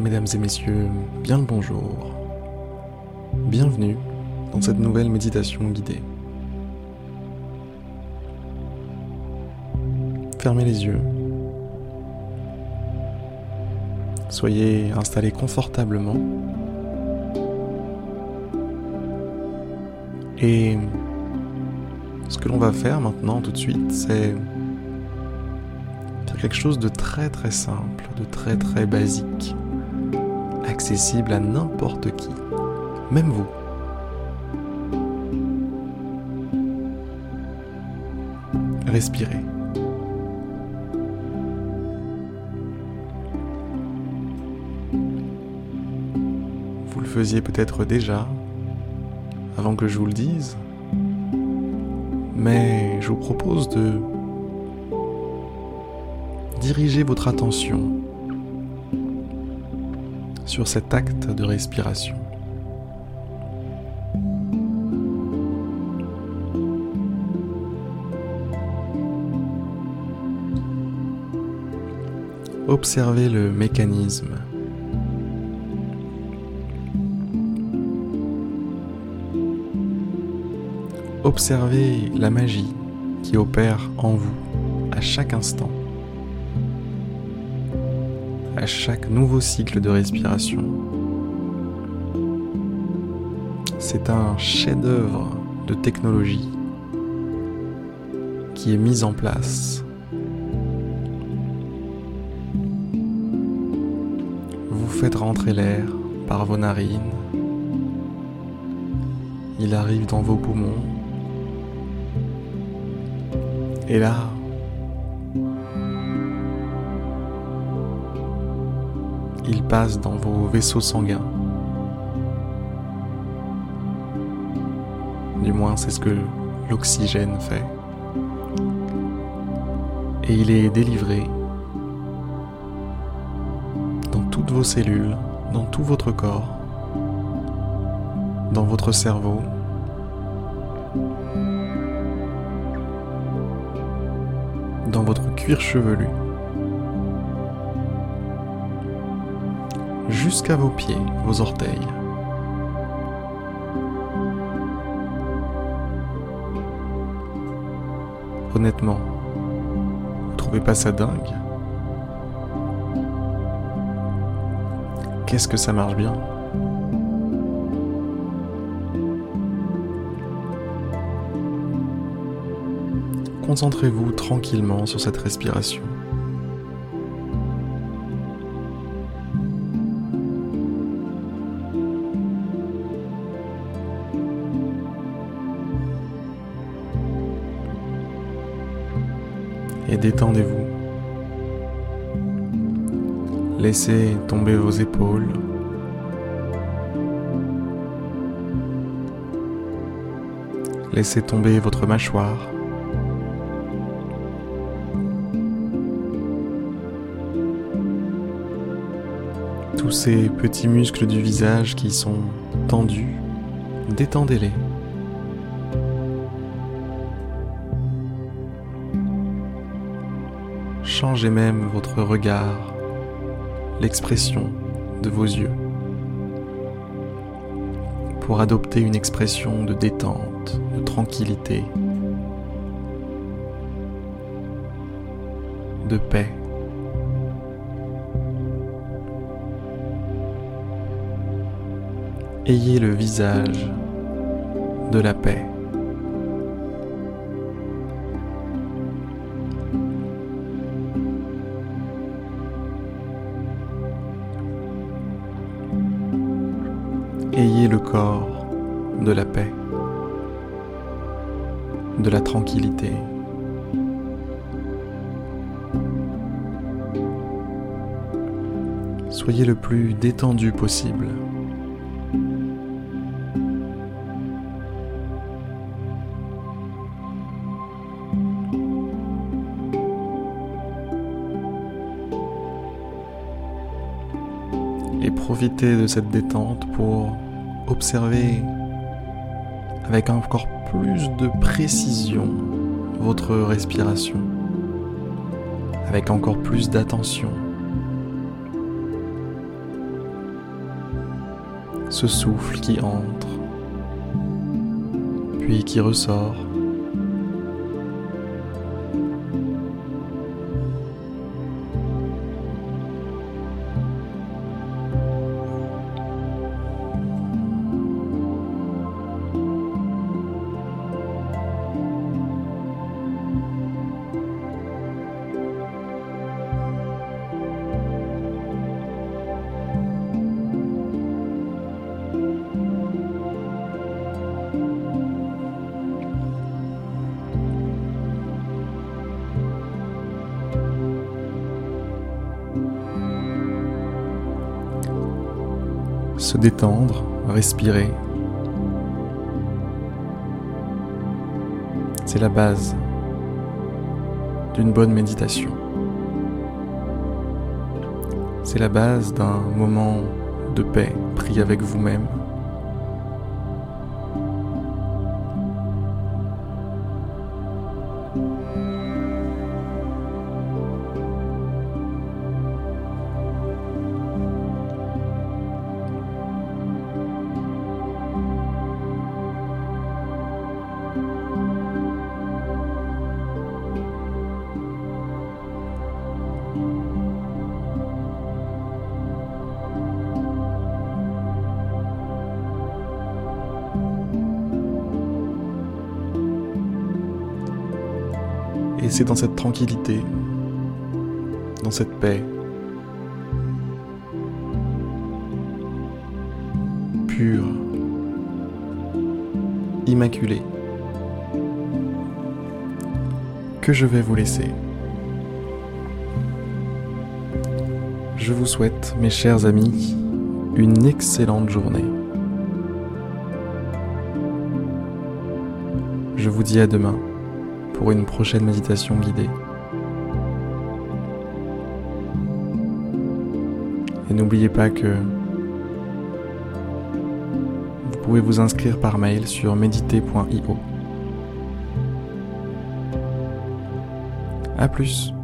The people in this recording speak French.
Mesdames et messieurs, bien le bonjour. Bienvenue dans cette nouvelle méditation guidée. Fermez les yeux. Soyez installés confortablement. Et ce que l'on va faire maintenant tout de suite, c'est faire quelque chose de très très simple, de très très basique, accessible à n'importe qui, même vous. Respirez. Vous le faisiez peut-être déjà, avant que je vous le dise, mais je vous propose de diriger votre attention sur cet acte de respiration. Observez le mécanisme. Observez la magie qui opère en vous à chaque instant, à chaque nouveau cycle de respiration. C'est un chef-d'œuvre de technologie qui est mis en place. Vous faites rentrer l'air par vos narines. Il arrive dans vos poumons et là, il passe dans vos vaisseaux sanguins. Du moins, c'est ce que l'oxygène fait. Et il est délivré dans toutes vos cellules, dans tout votre corps, dans votre cerveau, dans votre cuir chevelu, jusqu'à vos pieds, vos orteils. Honnêtement, vous trouvez pas ça dingue? Qu'est-ce que ça marche bien? Concentrez-vous tranquillement sur cette respiration. Et détendez-vous. Laissez tomber vos épaules. Laissez tomber votre mâchoire. Tous ces petits muscles du visage qui sont tendus, détendez-les. Changez même votre regard, l'expression de vos yeux, pour adopter une expression de détente, de tranquillité, de paix. Ayez le visage de la paix. Ayez le corps de la paix, de la tranquillité. Soyez le plus détendu possible. et profitez de cette détente pour Observez avec encore plus de précision votre respiration, avec encore plus d'attention. Ce souffle qui entre, puis qui ressort. Se détendre, respirer. C'est la base d'une bonne méditation. C'est la base d'un moment de paix pris avec vous-même. Et c'est dans cette tranquillité, dans cette paix, pure, immaculée, que je vais vous laisser. Je vous souhaite, mes chers amis, une excellente journée. Je vous dis à demain pour une prochaine méditation guidée. Et n'oubliez pas que vous pouvez vous inscrire par mail sur méditer.io. A plus